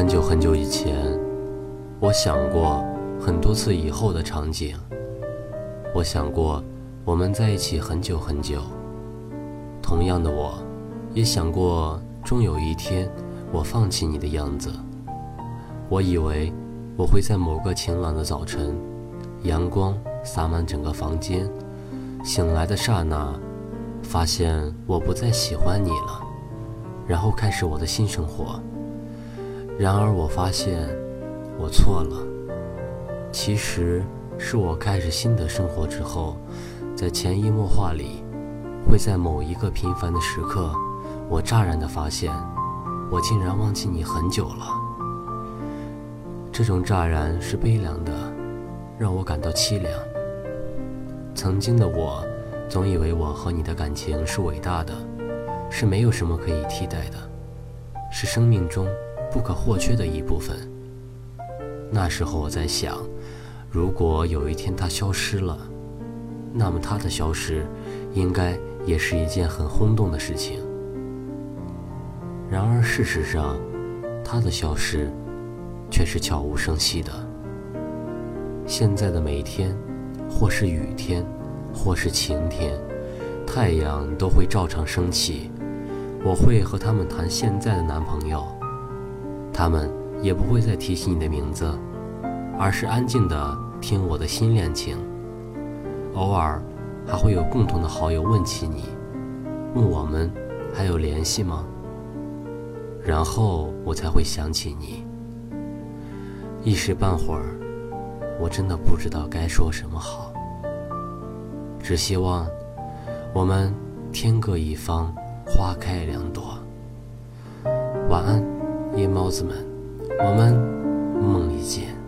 很久很久以前，我想过很多次以后的场景。我想过我们在一起很久很久。同样的，我也想过终有一天我放弃你的样子。我以为我会在某个晴朗的早晨，阳光洒满整个房间，醒来的刹那，发现我不再喜欢你了，然后开始我的新生活。然而，我发现我错了。其实是我开始新的生活之后，在潜移默化里，会在某一个平凡的时刻，我乍然的发现，我竟然忘记你很久了。这种乍然是悲凉的，让我感到凄凉。曾经的我，总以为我和你的感情是伟大的，是没有什么可以替代的，是生命中。不可或缺的一部分。那时候我在想，如果有一天他消失了，那么他的消失，应该也是一件很轰动的事情。然而事实上，他的消失，却是悄无声息的。现在的每天，或是雨天，或是晴天，太阳都会照常升起。我会和他们谈现在的男朋友。他们也不会再提起你的名字，而是安静地听我的新恋情。偶尔，还会有共同的好友问起你，问我们还有联系吗？然后我才会想起你。一时半会儿，我真的不知道该说什么好。只希望我们天各一方，花开两朵。晚安。夜猫子们，我们梦里见。